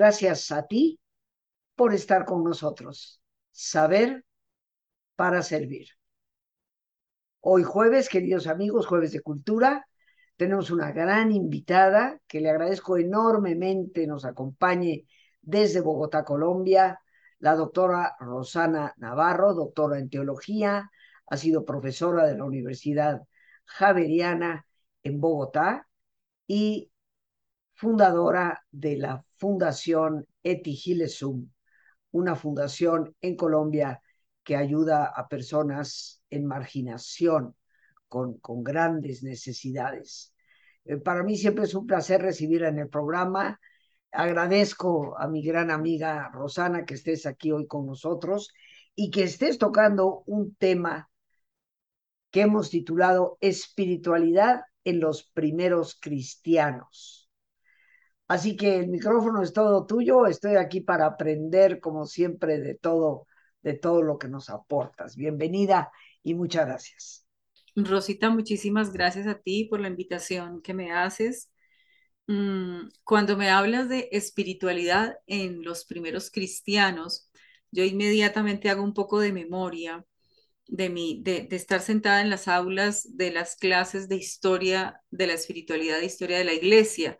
Gracias a ti por estar con nosotros. Saber para servir. Hoy jueves, queridos amigos, jueves de cultura, tenemos una gran invitada que le agradezco enormemente nos acompañe desde Bogotá, Colombia, la doctora Rosana Navarro, doctora en teología, ha sido profesora de la Universidad Javeriana en Bogotá y fundadora de la Fundación Etigilesum, una fundación en Colombia que ayuda a personas en marginación con, con grandes necesidades. Eh, para mí siempre es un placer recibirla en el programa. Agradezco a mi gran amiga Rosana que estés aquí hoy con nosotros y que estés tocando un tema que hemos titulado Espiritualidad en los primeros cristianos. Así que el micrófono es todo tuyo, estoy aquí para aprender como siempre de todo, de todo lo que nos aportas. Bienvenida y muchas gracias. Rosita, muchísimas gracias a ti por la invitación que me haces. Mm, cuando me hablas de espiritualidad en los primeros cristianos, yo inmediatamente hago un poco de memoria de, mi, de, estar sentada en las aulas de las clases de historia de la espiritualidad, de historia de la iglesia,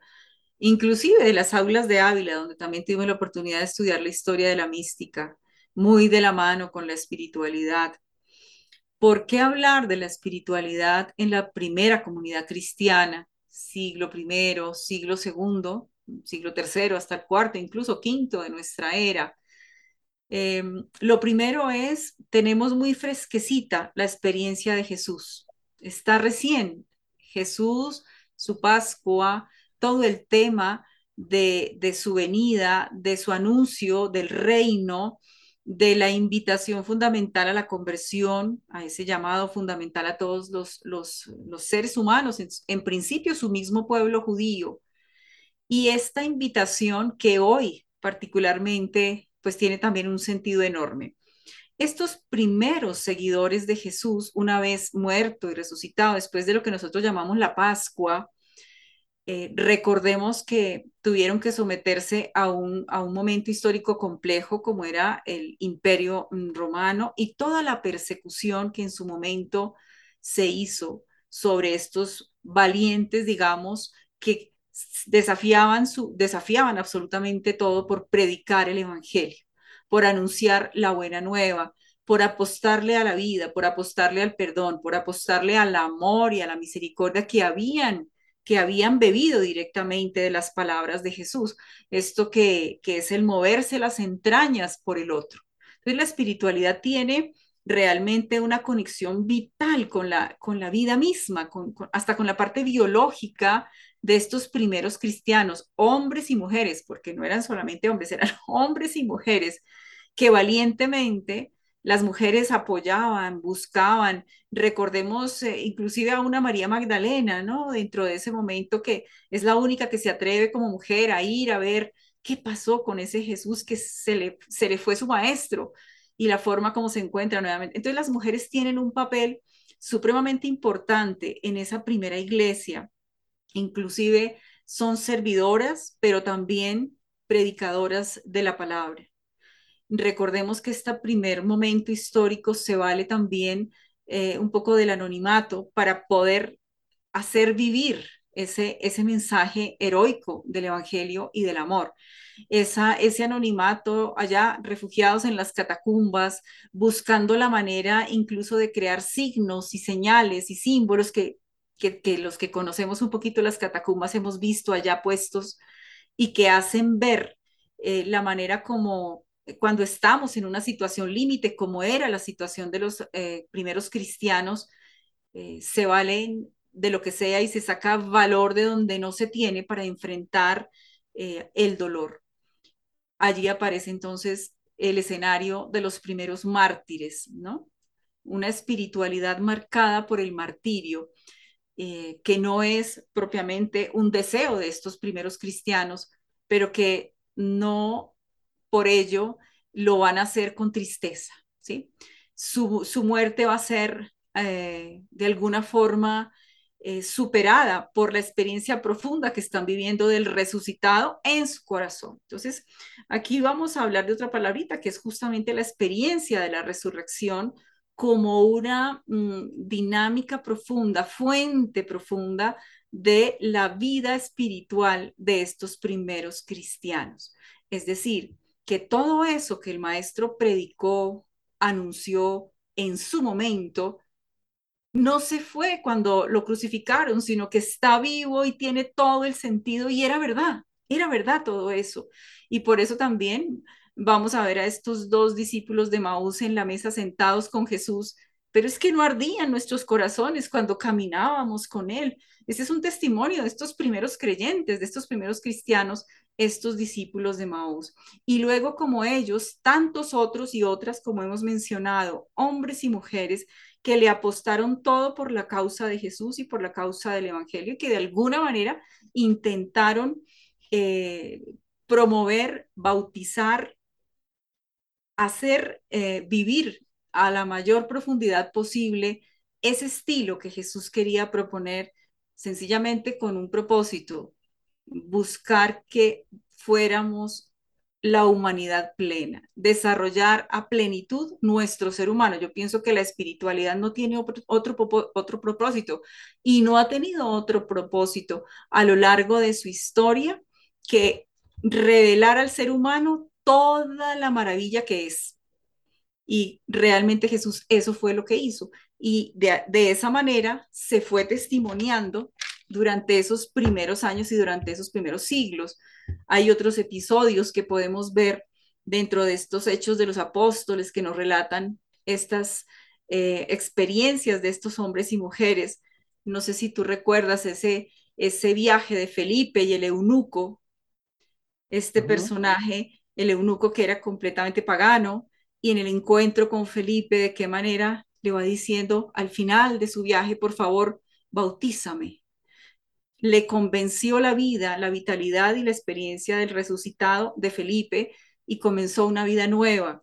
inclusive de las aulas de Ávila, donde también tuve la oportunidad de estudiar la historia de la mística, muy de la mano con la espiritualidad. ¿Por qué hablar de la espiritualidad en la primera comunidad cristiana, siglo I, siglo II, siglo III, hasta el cuarto, incluso quinto de nuestra era? Em, lo primero es, tenemos muy fresquecita la experiencia de Jesús. Está recién Jesús, su Pascua, todo el tema de, su venida, de su anuncio del reino, de la invitación fundamental a la conversión, a ese llamado fundamental a todos los, los, los seres humanos, en, principio su mismo pueblo judío. Y esta invitación que hoy particularmente pues tiene también un sentido enorme. Estos primeros seguidores de Jesús, una vez muerto y resucitado, después de lo que nosotros llamamos la Pascua, eh, recordemos que tuvieron que someterse a un, a un momento histórico complejo como era el imperio mm, romano y toda la persecución que en su momento se hizo sobre estos valientes, digamos, que desafiaban, su, desafiaban absolutamente todo por predicar el Evangelio, por anunciar la buena nueva, por apostarle a la vida, por apostarle al perdón, por apostarle al amor y a la misericordia que habían que habían bebido directamente de las palabras de Jesús, esto que, que es el moverse las entrañas por el otro. Entonces la espiritualidad tiene realmente una conexión vital con la, con la vida misma, hasta con la parte biológica de estos primeros cristianos, hombres y mujeres, porque no eran solamente hombres, eran hombres y mujeres que valientemente las mujeres apoyaban, buscaban, recordemos eh, inclusive a una María Magdalena, ¿no? Dentro de ese momento que es la única que se atreve como mujer a ir a ver qué pasó con ese Jesús que se le, se le fue su maestro y la forma como se encuentra nuevamente. Entonces las mujeres tienen un papel supremamente importante en esa primera iglesia inclusive son servidoras, pero también predicadoras de la palabra. Recordemos que este primer momento histórico se vale también eh, un poco del anonimato para poder hacer vivir ese, ese mensaje heroico del Evangelio y del amor. Esa, ese anonimato allá, refugiados en las catacumbas, buscando la manera incluso de crear signos y señales y símbolos que que, los que conocemos un poquito las catacumbas hemos visto allá puestos y que hacen ver eh, la manera como cuando estamos en una situación límite, como era la situación de los eh, primeros cristianos, se valen de lo que sea y se saca valor de donde no se tiene para enfrentar el dolor. Allí aparece entonces el escenario de los primeros mártires, ¿no? Una espiritualidad marcada por el martirio eh, que no es propiamente un deseo de estos primeros cristianos, pero que no por ello lo van a hacer con tristeza, ¿sí? Su, muerte va a ser eh, de alguna forma eh, superada por la experiencia profunda que están viviendo del resucitado en su corazón. Entonces, aquí vamos a hablar de otra palabrita que es justamente la experiencia de la resurrección como una mm, dinámica profunda, fuente profunda de la vida espiritual de estos primeros cristianos. Es decir, que todo eso que el maestro predicó, anunció en su momento, no se fue cuando lo crucificaron, sino que está vivo y tiene todo el sentido y era verdad, era verdad todo eso. Y por eso también vamos a ver a estos dos discípulos de Maús en la mesa sentados con Jesús, pero es que no ardían nuestros corazones cuando caminábamos con Él. Ese es un testimonio de estos primeros creyentes, de estos primeros cristianos, estos discípulos de Maús. Y luego como ellos, tantos otros y otras, como hemos mencionado, hombres y mujeres que le apostaron todo por la causa de Jesús y por la causa del Evangelio, y que de alguna manera intentaron eh, promover, bautizar, hacer eh, vivir a la mayor profundidad posible ese estilo que Jesús quería proponer, sencillamente con un propósito, buscar que fuéramos la humanidad plena, desarrollar a plenitud nuestro ser humano. Yo pienso que la espiritualidad no tiene otro, otro, propósito y no ha tenido otro propósito a lo largo de su historia que revelar al ser humano toda la maravilla que es. Y realmente Jesús eso fue lo que hizo. Y de, de esa manera se fue testimoniando durante esos primeros años y durante esos primeros siglos. Hay otros episodios que podemos ver dentro de estos hechos de los apóstoles que nos relatan estas eh, experiencias de estos hombres y mujeres. No sé si tú recuerdas ese, ese viaje de Felipe y el eunuco, este personaje, el eunuco que era completamente pagano, y en el encuentro con Felipe, de qué manera le va diciendo al final de su viaje, por favor, bautízame le convenció la vida, la vitalidad y la experiencia del resucitado de Felipe y comenzó una vida nueva.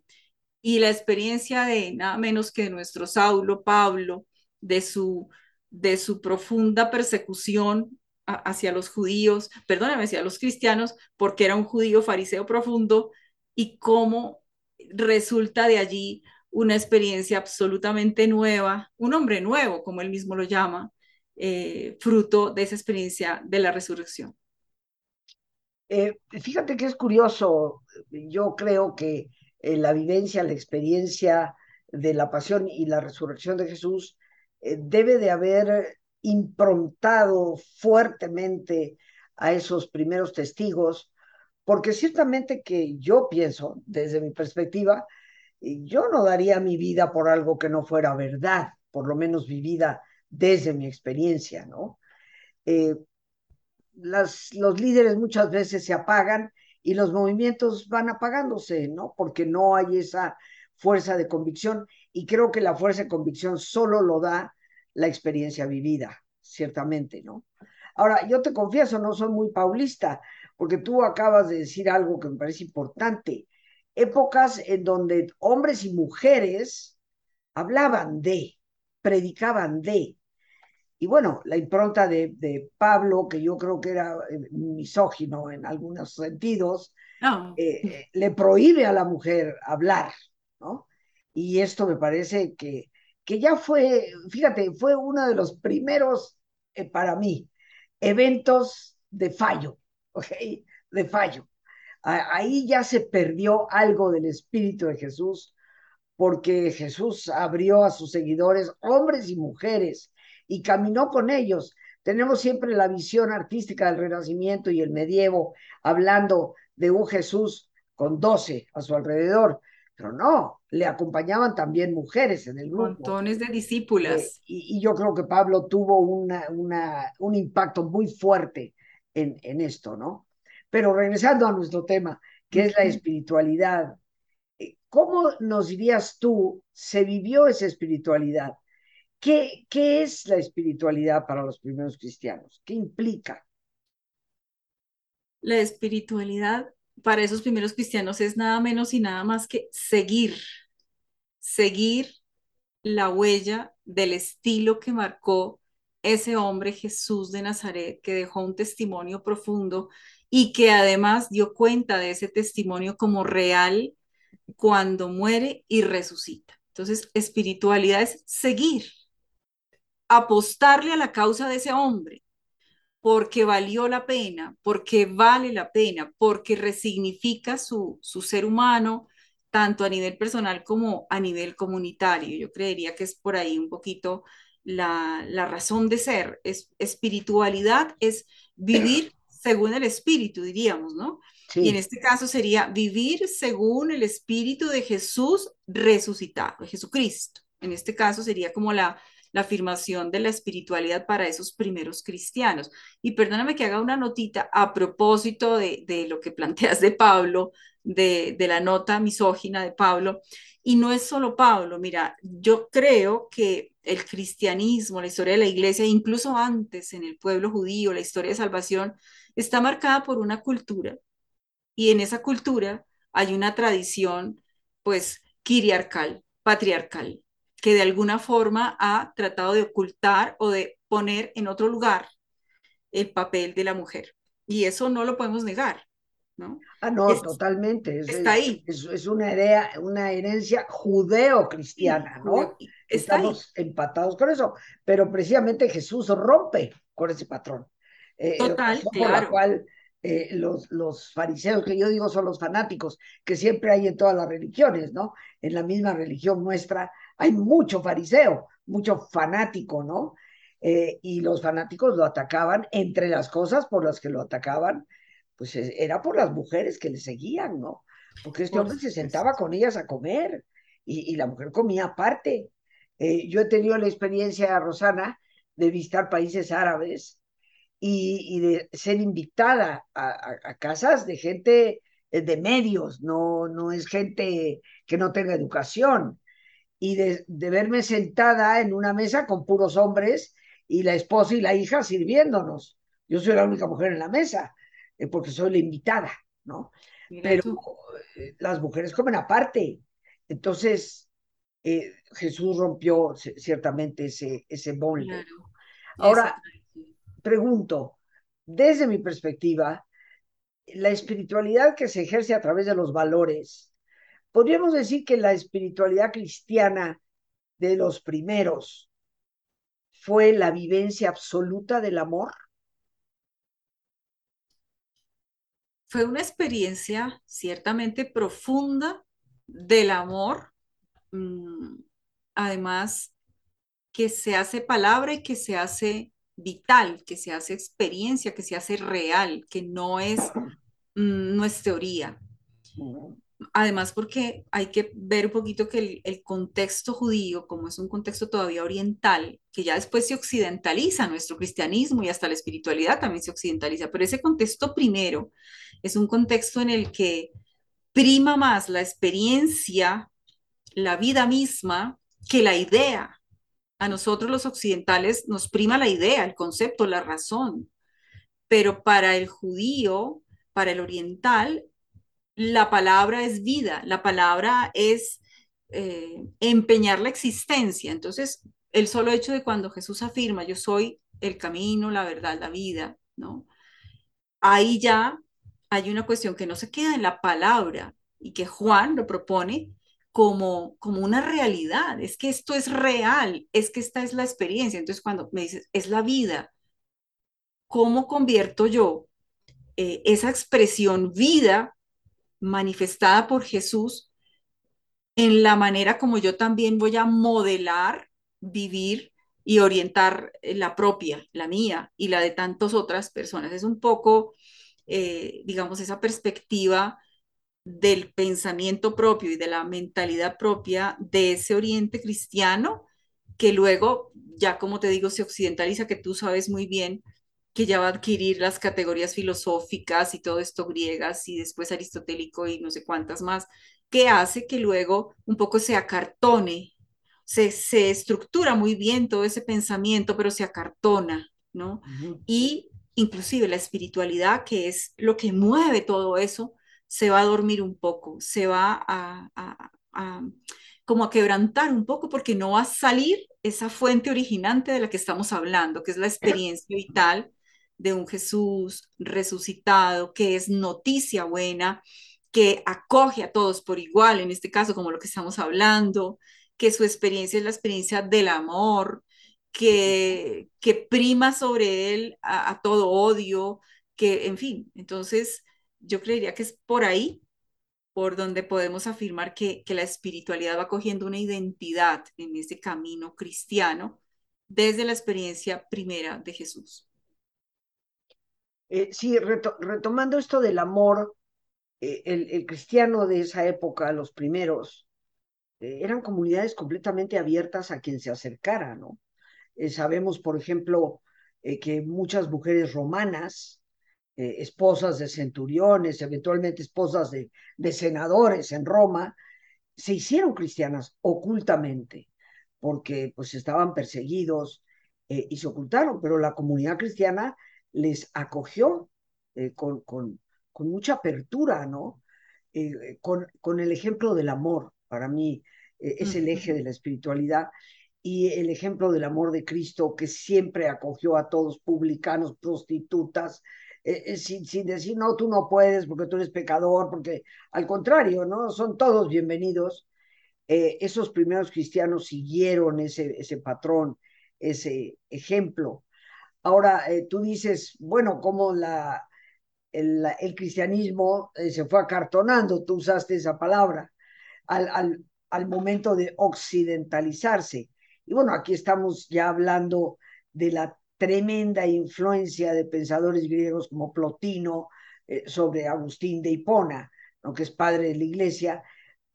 Y la experiencia de nada menos que de nuestro Saulo, Pablo, de su, de su profunda persecución hacia los judíos, perdóname, hacia los cristianos, porque era un judío fariseo profundo, y cómo resulta de allí una experiencia absolutamente nueva, un hombre nuevo, como él mismo lo llama, eh, fruto de esa experiencia de la resurrección. Eh, fíjate que es curioso, yo creo que eh, la vivencia, la experiencia de la pasión y la resurrección de Jesús debe de haber improntado fuertemente a esos primeros testigos, porque ciertamente que yo pienso, desde mi perspectiva, yo no daría mi vida por algo que no fuera verdad, por lo menos vivida desde mi experiencia, ¿no? Eh, las, los líderes muchas veces se apagan y los movimientos van apagándose, ¿no? Porque no hay esa fuerza de convicción y creo que la fuerza de convicción solo lo da la experiencia vivida, ciertamente, ¿no? Ahora, yo te confieso, no soy muy paulista, porque tú acabas de decir algo que me parece importante. Épocas en donde hombres y mujeres hablaban de, predicaban de, y bueno, la impronta de, de, Pablo, que yo creo que era eh, misógino en algunos sentidos, eh, eh, le prohíbe a la mujer hablar, ¿no? Y esto me parece que, que ya fue, fíjate, fue uno de los primeros, para mí, eventos de fallo, ¿ok? De fallo. Ahí ya se perdió algo del espíritu de Jesús, porque Jesús abrió a sus seguidores, hombres y mujeres, y caminó con ellos. Tenemos siempre la visión artística del Renacimiento y el medievo hablando de un Jesús con doce a su alrededor, pero no, le acompañaban también mujeres en el grupo. Montones de discípulas. Eh, y, yo creo que Pablo tuvo una, una, un impacto muy fuerte en, en esto, ¿no? Pero regresando a nuestro tema, que es la espiritualidad, eh, ¿cómo nos dirías tú se vivió esa espiritualidad? ¿Qué, ¿Qué es la espiritualidad para los primeros cristianos? ¿Qué implica? La espiritualidad para esos primeros cristianos es nada menos y nada más que seguir, seguir la huella del estilo que marcó ese hombre Jesús de Nazaret que dejó un testimonio profundo y que además dio cuenta de ese testimonio como real cuando muere y resucita. Entonces, espiritualidad es seguir, apostarle a la causa de ese hombre, porque valió la pena, porque vale la pena, porque resignifica su, su ser humano, tanto a nivel personal como a nivel comunitario. Yo creería que es por ahí un poquito la, la razón de ser. Es, espiritualidad es vivir según el espíritu, diríamos, ¿no? Sí. Y en este caso sería vivir según el espíritu de Jesús resucitado, de Jesucristo. En este caso sería como la, la afirmación de la espiritualidad para esos primeros cristianos. Y perdóname que haga una notita a propósito de, de lo que planteas de Pablo, de, de, la nota misógina de Pablo. Y no es solo Pablo, mira, yo creo que el cristianismo, la historia de la iglesia, incluso antes en el pueblo judío, la historia de salvación, está marcada por una cultura. Y en esa cultura hay una tradición, pues, quiriarcal, patriarcal, que de alguna forma ha tratado de ocultar o de poner en otro lugar el papel de la mujer. Y eso no lo podemos negar, ¿no? Ah, no, es, totalmente. Es, está ahí. Es, es, una, idea, una herencia judeo-cristiana, ¿no? Está Estamos ahí. empatados con eso, pero precisamente Jesús rompe con ese patrón. Eh, Total, por claro. la cual eh, los, los fariseos, que yo digo son los fanáticos, que siempre hay en todas las religiones, ¿no? En la misma religión nuestra hay mucho fariseo, mucho fanático, ¿no? Eh, y los fanáticos lo atacaban, entre las cosas por las que lo atacaban, pues era por las mujeres que le seguían, ¿no? Porque este hombre se sentaba con ellas a comer y, y la mujer comía aparte. Eh, yo he tenido la experiencia, Rosana, de visitar países árabes y, y de ser invitada a, a, a, casas de gente de medios, no, no es gente que no tenga educación y de, de, verme sentada en una mesa con puros hombres y la esposa y la hija sirviéndonos. Yo soy la única mujer en la mesa, eh, porque soy la invitada, ¿no? Mira Pero tú. las mujeres comen aparte. Entonces, eh, Jesús rompió ciertamente ese, ese molde. Claro. Ahora, pregunto, desde mi perspectiva, la espiritualidad que se ejerce a través de los valores, podríamos decir que la espiritualidad cristiana de los primeros fue la vivencia absoluta del amor. Fue una experiencia ciertamente profunda del amor, mm, además que se hace palabra y que se hace vital, que se hace experiencia, que se hace real, que no es, mm, no es teoría. Además, porque hay que ver un poquito que el, el, contexto judío, como es un contexto todavía oriental, que ya después se occidentaliza, nuestro cristianismo y hasta la espiritualidad también se occidentaliza, pero ese contexto primero es un contexto en el que prima más la experiencia, la vida misma, que la idea. A nosotros los occidentales nos prima la idea, el concepto, la razón, pero para el judío, para el oriental, la palabra es vida, la palabra es eh, empeñar la existencia. Entonces, el solo hecho de cuando Jesús afirma, yo soy el camino, la verdad, la vida, ¿no? Ahí ya hay una cuestión que no se queda en la palabra y que Juan lo propone como, como una realidad. Es que esto es real, es que esta es la experiencia. Entonces, cuando me dices, es la vida, ¿cómo convierto yo eh, esa expresión vida manifestada por Jesús en la manera como yo también voy a modelar, vivir y orientar la propia, la mía y la de tantas otras personas. Es un poco, eh, digamos, esa perspectiva del pensamiento propio y de la mentalidad propia de ese oriente cristiano que luego, ya como te digo, se occidentaliza, que tú sabes muy bien, que ya va a adquirir las categorías filosóficas y todo esto griegas y después aristotélico y no sé cuántas más, que hace que luego un poco se acartone, se, se estructura muy bien todo ese pensamiento, pero se acartona, ¿no? Uh -huh. Y inclusive la espiritualidad, que es lo que mueve todo eso, se va a dormir un poco, se va a, a, a como a quebrantar un poco porque no va a salir esa fuente originante de la que estamos hablando, que es la experiencia vital de un Jesús resucitado, que es noticia buena, que acoge a todos por igual, en este caso como lo que estamos hablando, que su experiencia es la experiencia del amor, que, que prima sobre él a, todo odio, que, en fin, entonces yo creería que es por ahí por donde podemos afirmar que, que, la espiritualidad va cogiendo una identidad en ese camino cristiano desde la experiencia primera de Jesús. Eh, sí, reto, retomando esto del amor, eh, el, cristiano de esa época, los primeros, eh, eran comunidades completamente abiertas a quien se acercara, ¿no? Eh, sabemos, por ejemplo, que muchas mujeres romanas, esposas de centuriones, eventualmente esposas de, senadores en Roma, se hicieron cristianas ocultamente, porque pues estaban perseguidos y se ocultaron, pero la comunidad cristiana les acogió eh, con, con, con, mucha apertura, ¿no? Eh, con, con, el ejemplo del amor, para mí es el eje de la espiritualidad, y el ejemplo del amor de Cristo que siempre acogió a todos, publicanos, prostitutas, eh, sin, sin, decir, no, tú no puedes porque tú eres pecador, porque al contrario, ¿no? Son todos bienvenidos. Eh, esos primeros cristianos siguieron ese, ese patrón, ese ejemplo. Ahora, eh, tú dices, bueno, como la, el, cristianismo eh, se fue acartonando, tú usaste esa palabra, al, al, al, momento de occidentalizarse. Y bueno, aquí estamos ya hablando de la tremenda influencia de pensadores griegos como Plotino eh, sobre Agustín de Hipona, ¿no? que es padre de la iglesia,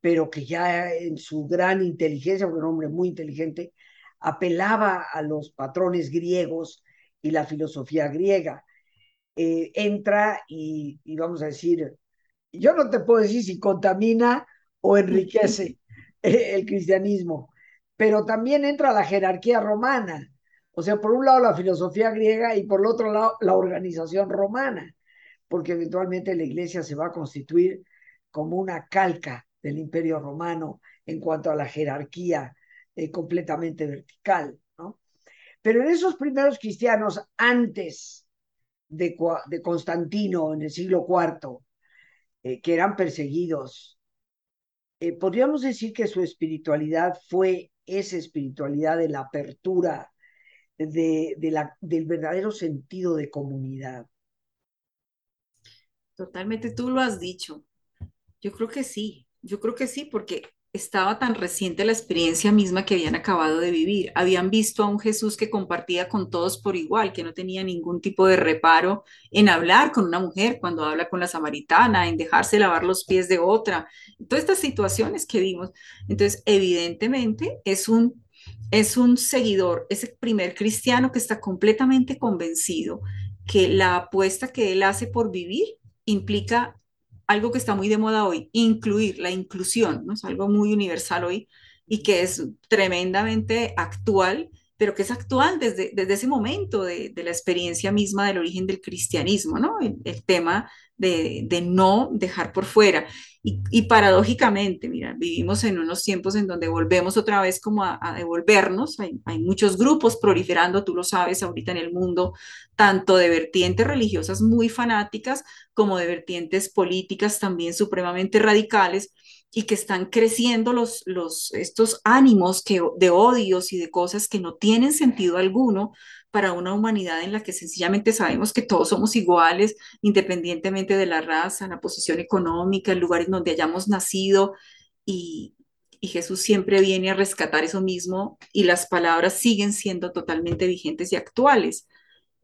pero que ya en su gran inteligencia, porque un hombre muy inteligente, apelaba a los patrones griegos y la filosofía griega. Eh, entra y, vamos a decir, yo no te puedo decir si contamina o enriquece el cristianismo, pero también entra la jerarquía romana. O sea, por un lado la filosofía griega y por el otro lado la organización romana, porque eventualmente la iglesia se va a constituir como una calca del imperio romano en cuanto a la jerarquía eh, completamente vertical. Pero en esos primeros cristianos, antes de, de Constantino, en el siglo IV, eh, que eran perseguidos, eh, podríamos decir que su espiritualidad fue esa espiritualidad de la apertura, de, de la, del verdadero sentido de comunidad. Totalmente, tú lo has dicho. Yo creo que sí, yo creo que sí, porque estaba tan reciente la experiencia misma que habían acabado de vivir. Habían visto a un Jesús que compartía con todos por igual, que no tenía ningún tipo de reparo en hablar con una mujer cuando habla con la samaritana, en dejarse lavar los pies de otra. Todas estas situaciones que vimos. Entonces, evidentemente es un es un seguidor, ese primer cristiano que está completamente convencido que la apuesta que él hace por vivir implica algo que está muy de moda hoy, incluir, la inclusión, ¿no? Es algo muy universal hoy y que es tremendamente actual, pero que es actual desde, desde ese momento de, la experiencia misma del origen del cristianismo, ¿no? El tema de, no dejar por fuera. Y, y, paradójicamente, mira, vivimos en unos tiempos en donde volvemos otra vez como a, a devolvernos. Hay, hay, muchos grupos proliferando, tú lo sabes, ahorita en el mundo, tanto de vertientes religiosas muy fanáticas como de vertientes políticas también supremamente radicales y que están creciendo los, los, estos ánimos que, de odios y de cosas que no tienen sentido alguno para una humanidad en la que sencillamente sabemos que todos somos iguales, independientemente de la raza, la posición económica, el lugar en donde hayamos nacido. Y, Jesús siempre viene a rescatar eso mismo y las palabras siguen siendo totalmente vigentes y actuales.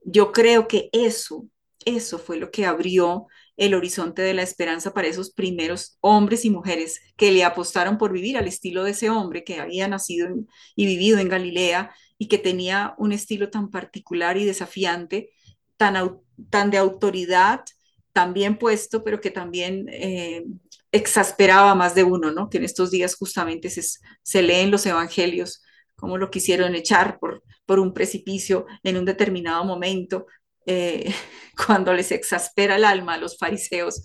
Yo creo que eso, eso fue lo que abrió el horizonte de la esperanza para esos primeros hombres y mujeres que le apostaron por vivir al estilo de ese hombre que había nacido y vivido en Galilea y que tenía un estilo tan particular y desafiante, tan, tan de autoridad, tan bien puesto, pero que también eh, exasperaba más de uno, ¿no? Que en estos días justamente se, se leen los evangelios, como lo quisieron echar por, por un precipicio en un determinado momento, eh, cuando les exaspera el alma a los fariseos,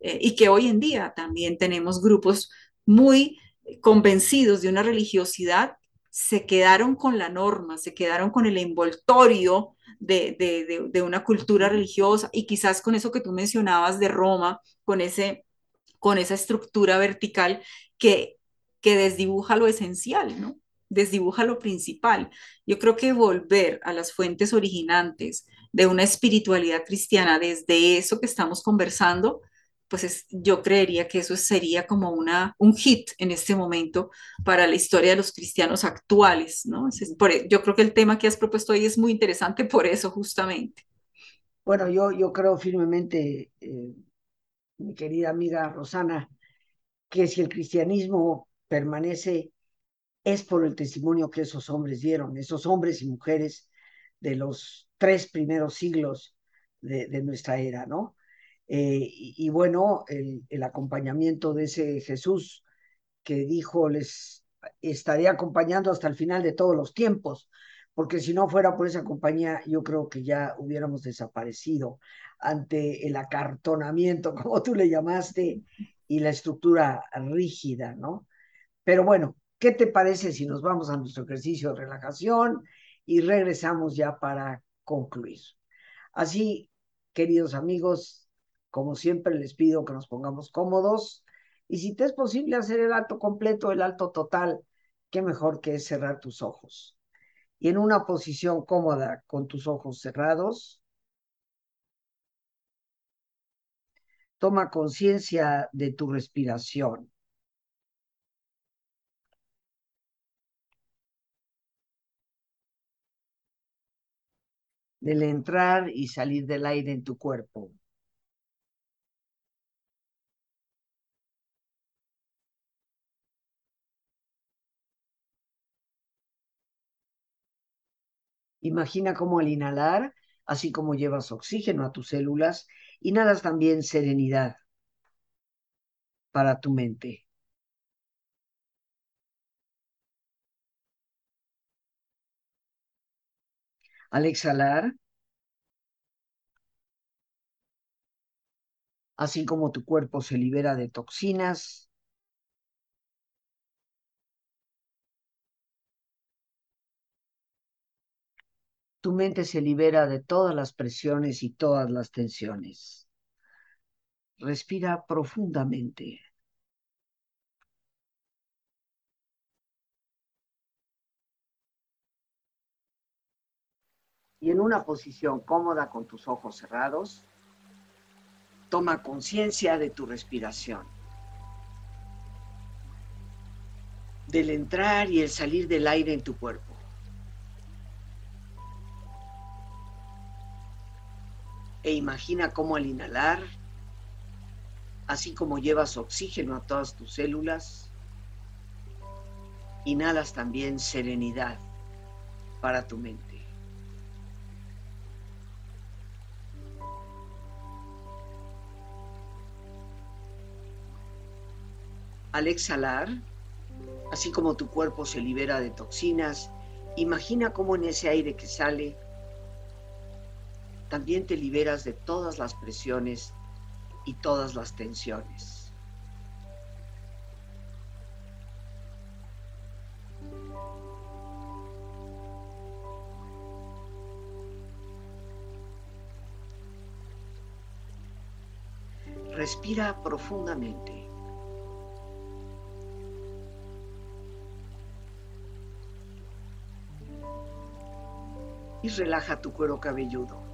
eh, y que hoy en día también tenemos grupos muy convencidos de una religiosidad, se quedaron con la norma, se quedaron con el envoltorio de, de, de, una cultura religiosa y quizás con eso que tú mencionabas de Roma, con, ese, con esa estructura vertical que, que desdibuja lo esencial, ¿no? Desdibuja lo principal. Yo creo que volver a las fuentes originantes de una espiritualidad cristiana desde eso que estamos conversando, pues yo creería que eso sería como una, un hit en este momento para la historia de los cristianos actuales, ¿no? e, yo creo que el tema que has propuesto hoy es muy interesante por eso justamente. Bueno, yo, yo creo firmemente, eh, mi querida amiga Rosana, que si el cristianismo permanece es por el testimonio que esos hombres dieron, esos hombres y mujeres de los tres primeros siglos de nuestra era, ¿no? Eh, y, bueno, el, el, acompañamiento de ese Jesús que dijo, les estaré acompañando hasta el final de todos los tiempos, porque si no fuera por esa compañía, yo creo que ya hubiéramos desaparecido ante el acartonamiento, como tú le llamaste, y la estructura rígida, ¿no? Pero bueno, ¿qué te parece si nos vamos a nuestro ejercicio de relajación y regresamos ya para concluir? Así, queridos amigos, como siempre les pido que nos pongamos cómodos y si te es posible hacer el alto completo, el alto total, qué mejor que es cerrar tus ojos. Y en una posición cómoda con tus ojos cerrados, toma conciencia de tu respiración. del entrar y salir del aire en tu cuerpo. Imagina cómo al inhalar, así como llevas oxígeno a tus células, inhalas también serenidad para tu mente. Al exhalar, así como tu cuerpo se libera de toxinas, tu mente se libera de todas las presiones y todas las tensiones. Respira profundamente. Y en una posición cómoda con tus ojos cerrados, toma conciencia de tu respiración, del entrar y el salir del aire en tu cuerpo. E imagina cómo al inhalar, así como llevas oxígeno a todas tus células, inhalas también serenidad para tu mente. Al exhalar, así como tu cuerpo se libera de toxinas, imagina cómo en ese aire que sale también te liberas de todas las presiones y todas las tensiones. Respira profundamente. Y relaja tu cuero cabelludo.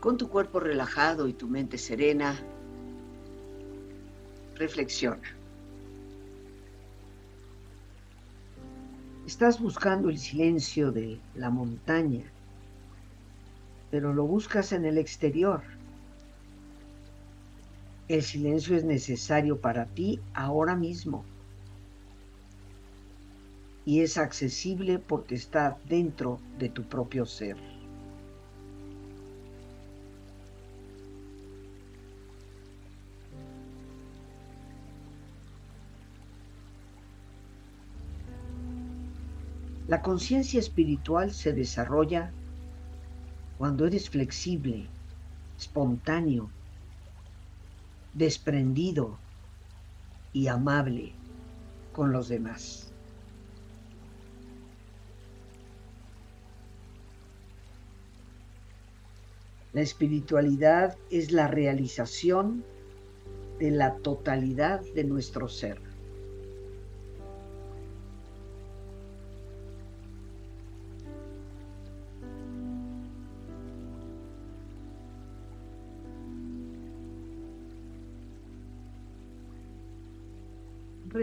Con tu cuerpo relajado y tu mente serena, reflexiona. Estás buscando el silencio de la montaña, pero lo buscas en el exterior. El silencio es necesario para ti ahora mismo y es accesible porque está dentro de tu propio ser. La conciencia espiritual se desarrolla cuando eres flexible, espontáneo, desprendido y amable con los demás. La espiritualidad es la realización de la totalidad de nuestro ser.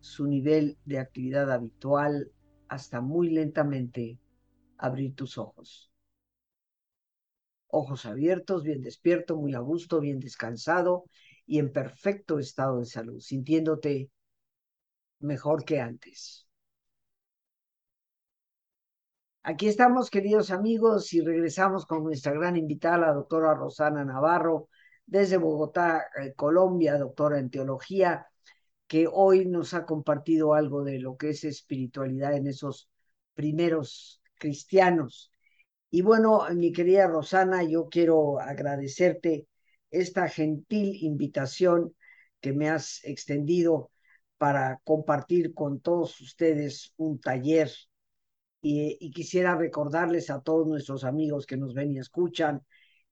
su nivel de actividad habitual hasta muy lentamente abrir tus ojos. Ojos abiertos, bien despierto, muy a gusto, bien descansado y en perfecto estado de salud, sintiéndote mejor que antes. Aquí estamos, queridos amigos, y regresamos con nuestra gran invitada, la doctora Rosana Navarro, desde Bogotá, eh, Colombia, doctora en teología, que hoy nos ha compartido algo de lo que es espiritualidad en esos primeros cristianos. Y bueno, mi querida Rosana, yo quiero agradecerte esta gentil invitación que me has extendido para compartir con todos ustedes un taller. Y, quisiera recordarles a todos nuestros amigos que nos ven y escuchan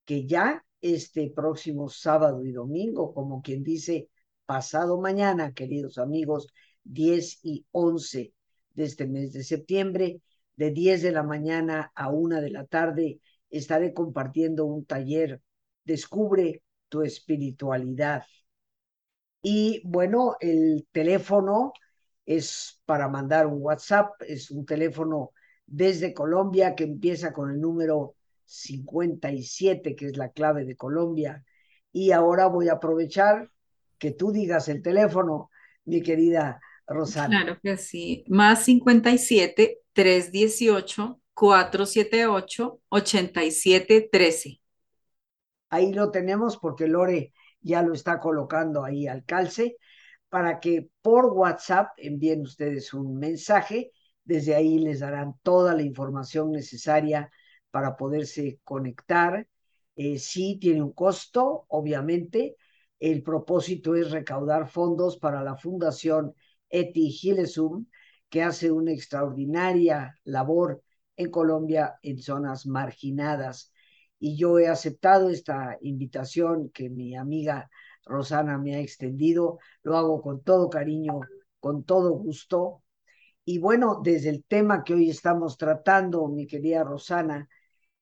que ya este próximo sábado y domingo, como quien dice, pasado mañana, queridos amigos, 10 y 11 de este mes de septiembre, de 10 de la mañana a 1 de la tarde, estaré compartiendo un taller, Descubre tu espiritualidad. Y bueno, el teléfono es para mandar un WhatsApp, es un teléfono desde Colombia que empieza con el número 57, que es la clave de Colombia. Y ahora voy a aprovechar que tú digas el teléfono, mi querida Rosana. Claro que sí. Más 57 318 478 8713. Ahí lo tenemos porque Lore ya lo está colocando ahí al calce para que por WhatsApp envíen ustedes un mensaje. Desde ahí les darán toda la información necesaria para poderse conectar. Eh, sí tiene un costo, obviamente, el propósito es recaudar fondos para la Fundación Eti Gilesum, que hace una extraordinaria labor en Colombia en zonas marginadas. Y yo he aceptado esta invitación que mi amiga Rosana me ha extendido. Lo hago con todo cariño, con todo gusto. Y bueno, desde el tema que hoy estamos tratando, mi querida Rosana,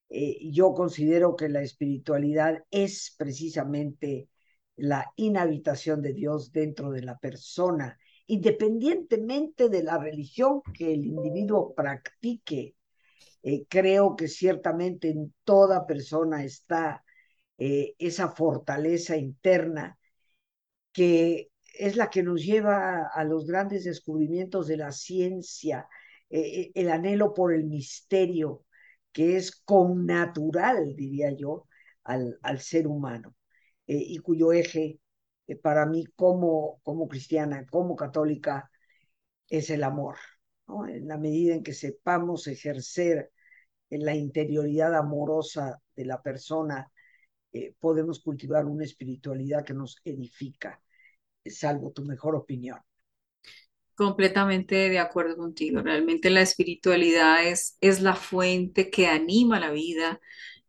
eh, yo considero que la espiritualidad es precisamente la inhabitación de Dios dentro de la persona, independientemente de la religión que el individuo practique. Eh, creo que ciertamente en toda persona está eh, esa fortaleza interna que es la que nos lleva a los grandes descubrimientos de la ciencia, eh, el anhelo por el misterio, que es connatural, diría yo, al, al ser humano. Eh, y cuyo eje eh, para mí como, como cristiana, como católica, es el amor. En la medida en que sepamos ejercer en la interioridad amorosa de la persona, eh, podemos cultivar una espiritualidad que nos edifica, salvo tu mejor opinión. Completamente de acuerdo contigo. Realmente la espiritualidad es, es la fuente que anima la vida,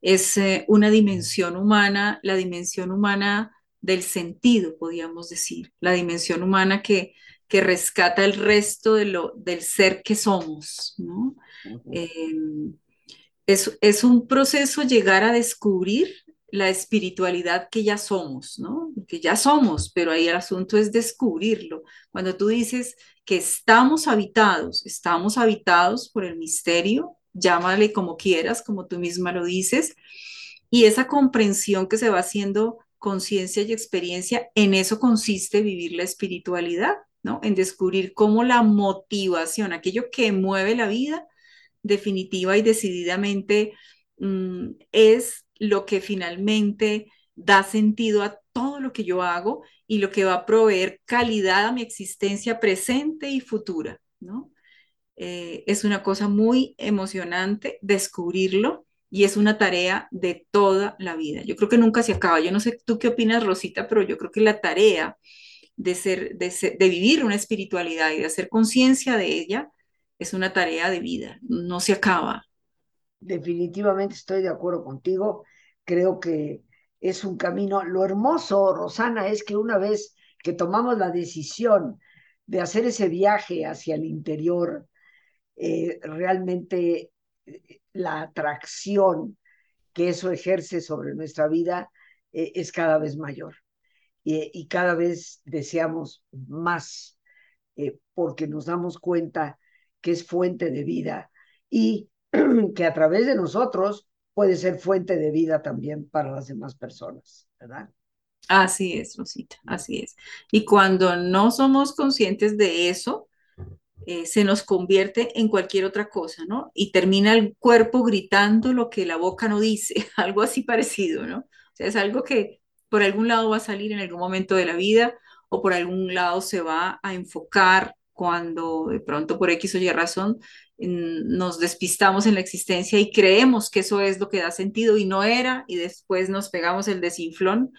es eh, una dimensión humana, la dimensión humana del sentido, podríamos decir, la dimensión humana que, que rescata el resto de lo, del ser que somos. ¿no? Em, es, es, un proceso llegar a descubrir la espiritualidad que ya somos, ¿no? Que ya somos, pero ahí el asunto es descubrirlo. Cuando tú dices que estamos habitados, estamos habitados por el misterio, llámale como quieras, como tú misma lo dices, Y esa comprensión que se va haciendo conciencia y experiencia, en eso consiste vivir la espiritualidad, ¿no? En descubrir cómo la motivación, aquello que mueve la vida, definitiva y decididamente mm, es lo que finalmente da sentido a todo lo que yo hago y lo que va a proveer calidad a mi existencia presente y futura, ¿no? Eh, es una cosa muy emocionante descubrirlo y es una tarea de toda la vida. Yo creo que nunca se acaba. Yo no sé tú qué opinas, Rosita, pero yo creo que la tarea de, ser, de, de vivir una espiritualidad y de hacer conciencia de ella es una tarea de vida, no se acaba. Definitivamente estoy de acuerdo contigo. Creo que es un camino. Lo hermoso, Rosana, es que una vez que tomamos la decisión de hacer ese viaje hacia el interior, eh, realmente eh, la atracción que eso ejerce sobre nuestra vida eh, es cada vez mayor. Y, cada vez deseamos más porque nos damos cuenta que es fuente de vida y que a través de nosotros puede ser fuente de vida también para las demás personas, ¿verdad? Así es, Rosita, así es. Y cuando no somos conscientes de eso, eh, se nos convierte en cualquier otra cosa, ¿no? Y termina el cuerpo gritando lo que la boca no dice, algo así parecido, ¿no? O sea, es algo que por algún lado va a salir en algún momento de la vida o por algún lado se va a enfocar cuando de pronto por X o Y razón nos despistamos en la existencia y creemos que eso es lo que da sentido y no era, y después nos pegamos el desinflón,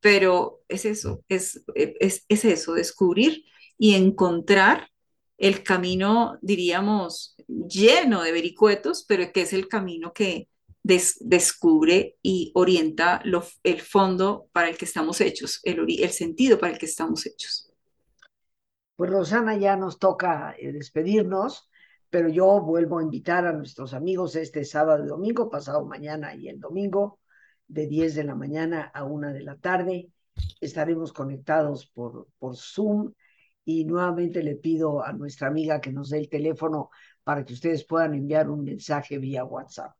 pero es eso, es, es, es eso, descubrir y encontrar el camino, diríamos, lleno de vericuetos, pero que es el camino que descubre y orienta el fondo para el que estamos hechos, el, el sentido para el que estamos hechos. Pues Rosana, ya nos toca eh, despedirnos, pero yo vuelvo a invitar a nuestros amigos este sábado y domingo, pasado mañana y el domingo, de 10 de la mañana a 1 de la tarde. Estaremos conectados por, por Zoom y nuevamente le pido a nuestra amiga que nos dé el teléfono para que ustedes puedan enviar un mensaje vía WhatsApp.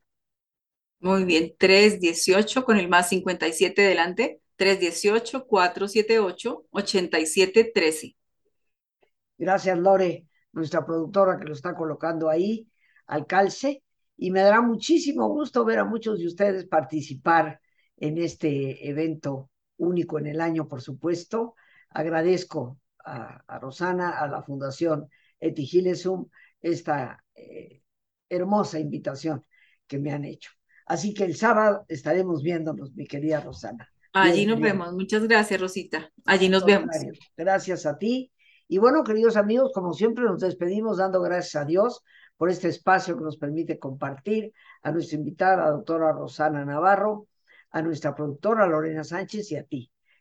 Muy bien, 318 con el más 57 delante, 318-478-8713. Gracias, Lore, nuestra productora que lo está colocando ahí al calce. Y me dará muchísimo gusto ver a muchos de ustedes participar en este evento único en el año, por Agradezco a, Rosana, a la Fundación Etigilesum, esta eh, hermosa invitación que me han hecho. Así que el sábado estaremos viéndonos, mi querida Rosana. Allí nos vemos. Muchas gracias, Rosita. Allí nos vemos. Gracias a ti y bueno, queridos amigos, como siempre nos despedimos dando gracias a Dios por este espacio que nos permite compartir, a nuestra invitada, la doctora Rosana Navarro, a nuestra productora Lorena Sánchez y a ti,